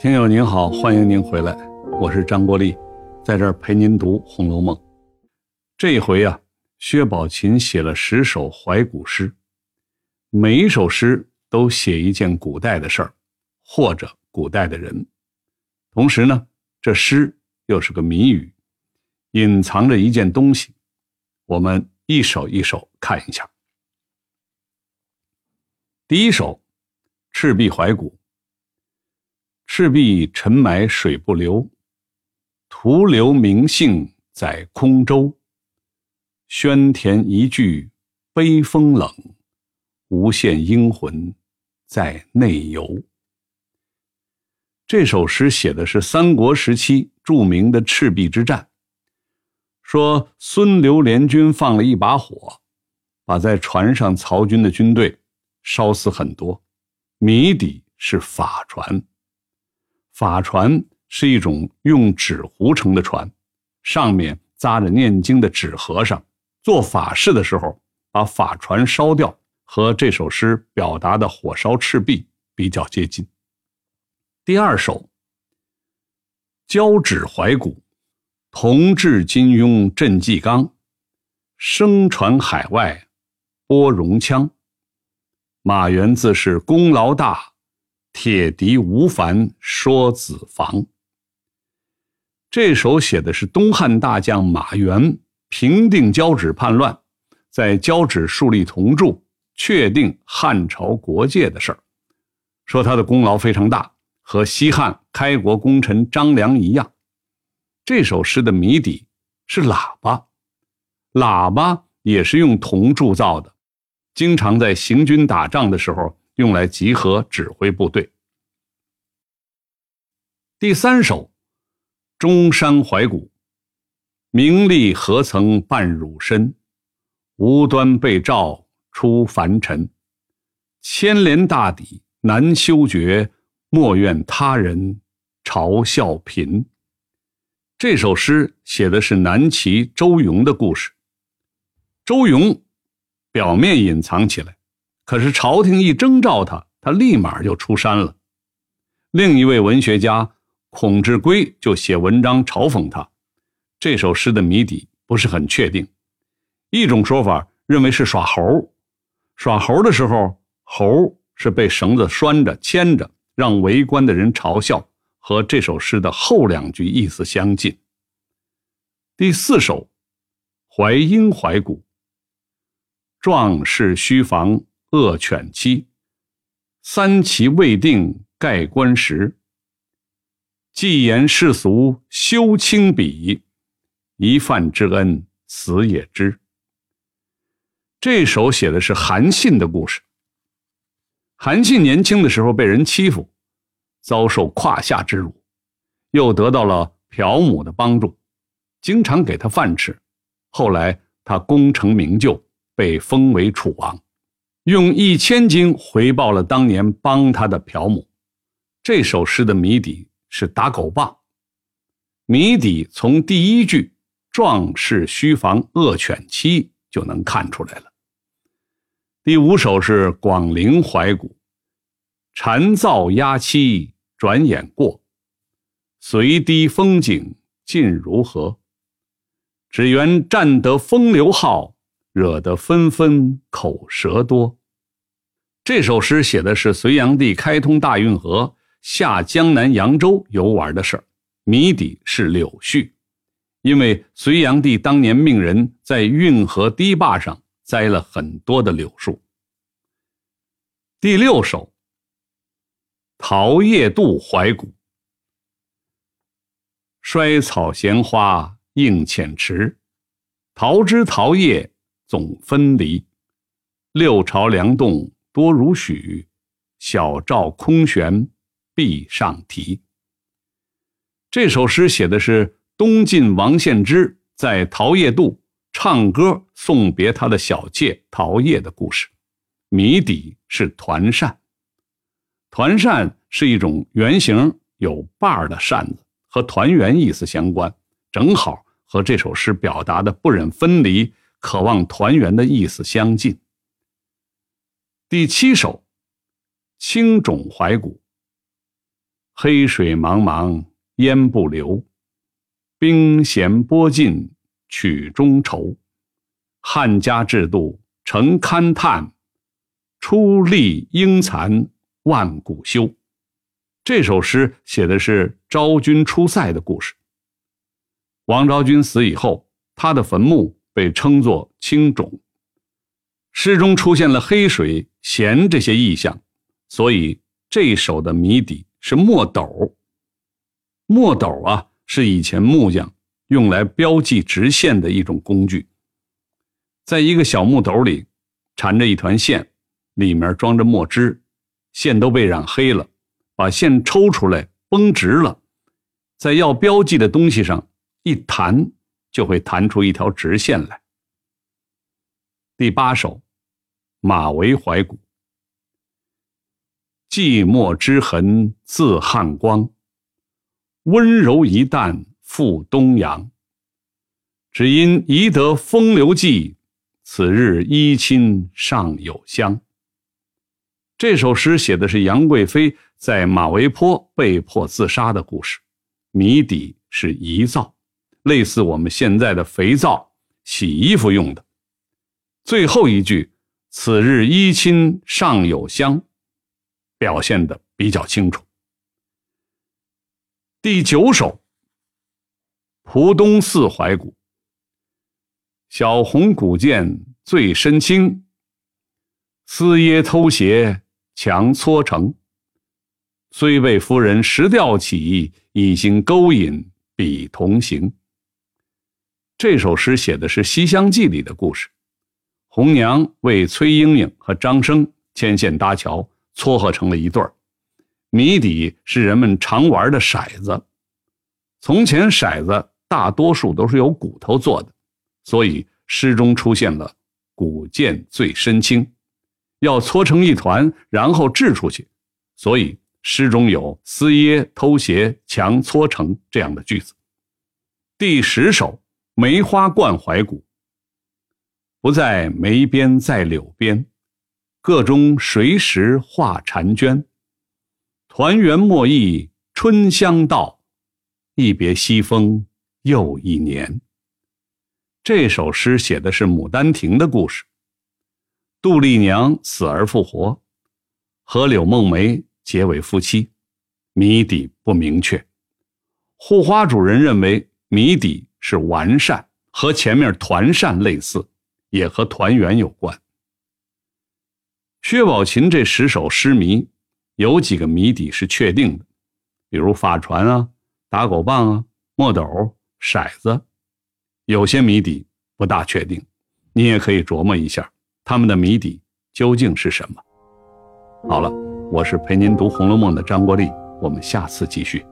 听友您好，欢迎您回来，我是张国立，在这儿陪您读《红楼梦》。这一回啊，薛宝琴写了十首怀古诗，每一首诗都写一件古代的事儿，或者古代的人。同时呢，这诗又是个谜语，隐藏着一件东西。我们一首一首看一下。第一首《赤壁怀古》。赤壁沉埋水不流，徒留名姓在空舟。宣田一句悲风冷，无限英魂在内游。这首诗写的是三国时期著名的赤壁之战，说孙刘联军放了一把火，把在船上曹军的军队烧死很多，谜底是法船。法船是一种用纸糊成的船，上面扎着念经的纸和尚，做法事的时候把法船烧掉，和这首诗表达的火烧赤壁比较接近。第二首《交趾怀古》，同治金庸镇纪纲，声传海外播戎腔，马援自是功劳大。铁笛无烦说子房。这首写的是东汉大将马援平定交趾叛乱，在交趾树立铜柱，确定汉朝国界的事儿，说他的功劳非常大，和西汉开国功臣张良一样。这首诗的谜底是喇叭，喇叭也是用铜铸造的，经常在行军打仗的时候。用来集合指挥部队。第三首《中山怀古》，名利何曾伴汝身，无端被召出凡尘。千年大抵难修绝，莫怨他人嘲笑贫。这首诗写的是南齐周永的故事。周永表面隐藏起来。可是朝廷一征召他，他立马就出山了。另一位文学家孔志圭就写文章嘲讽他。这首诗的谜底不是很确定。一种说法认为是耍猴，耍猴的时候，猴是被绳子拴着牵着，让围观的人嘲笑，和这首诗的后两句意思相近。第四首《淮阴怀古》，壮士须防。恶犬妻，三齐未定盖棺时。既言世俗休轻鄙，一饭之恩死也知。这首写的是韩信的故事。韩信年轻的时候被人欺负，遭受胯下之辱，又得到了朴母的帮助，经常给他饭吃。后来他功成名就，被封为楚王。用一千金回报了当年帮他的朴母。这首诗的谜底是打狗棒，谜底从第一句“壮士须防恶犬欺”就能看出来了。第五首是广陵怀古，蝉噪鸦栖转眼过，随堤风景尽如何？只缘占得风流好，惹得纷纷口舌多。这首诗写的是隋炀帝开通大运河下江南扬州游玩的事儿，谜底是柳絮，因为隋炀帝当年命人在运河堤坝上栽了很多的柳树。第六首《桃叶渡怀古》，衰草闲花映浅池，桃枝桃叶总分离，六朝梁栋。多如许，小赵空悬壁上题。这首诗写的是东晋王献之在桃叶渡唱歌送别他的小妾桃叶的故事，谜底是团扇。团扇是一种圆形有把儿的扇子，和团圆意思相关，正好和这首诗表达的不忍分离、渴望团圆的意思相近。第七首《青冢怀古》，黑水茫茫烟不流，兵咸波尽曲中愁。汉家制度成勘探，出力应残万古休。这首诗写的是昭君出塞的故事。王昭君死以后，她的坟墓被称作青冢。诗中出现了黑水、弦这些意象，所以这首的谜底是墨斗。墨斗啊，是以前木匠用来标记直线的一种工具。在一个小木斗里，缠着一团线，里面装着墨汁，线都被染黑了。把线抽出来，绷直了，在要标记的东西上一弹，就会弹出一条直线来。第八首，马嵬怀古。寂寞之痕自汉光，温柔一旦赴东阳。只因宜得风流迹，此日衣亲尚有香。这首诗写的是杨贵妃在马嵬坡被迫自杀的故事，谜底是遗皂，类似我们现在的肥皂，洗衣服用的。最后一句“此日衣亲尚有香”，表现的比较清楚。第九首《蒲东寺怀古》：小红古剑最深青，丝耶偷斜。强搓成，虽被夫人石吊起，一心勾引比同行。这首诗写的是《西厢记》里的故事，红娘为崔莺莺和张生牵线搭桥，撮合成了一对儿。谜底是人们常玩的骰子。从前骰子大多数都是由骨头做的，所以诗中出现了“骨剑最深青”。要搓成一团，然后掷出去，所以诗中有“撕耶偷鞋强搓成”这样的句子。第十首《梅花灌怀古》：不在梅边在柳边，个中谁识画婵娟？团圆莫忆春香到，一别西风又一年。这首诗写的是《牡丹亭》的故事。杜丽娘死而复活，和柳梦梅结为夫妻，谜底不明确。护花主人认为谜底是完善，和前面团扇类似，也和团圆有关。薛宝琴这十首诗谜，有几个谜底是确定的，比如法船啊、打狗棒啊、墨斗、骰子，有些谜底不大确定，你也可以琢磨一下。他们的谜底究竟是什么？好了，我是陪您读《红楼梦》的张国立，我们下次继续。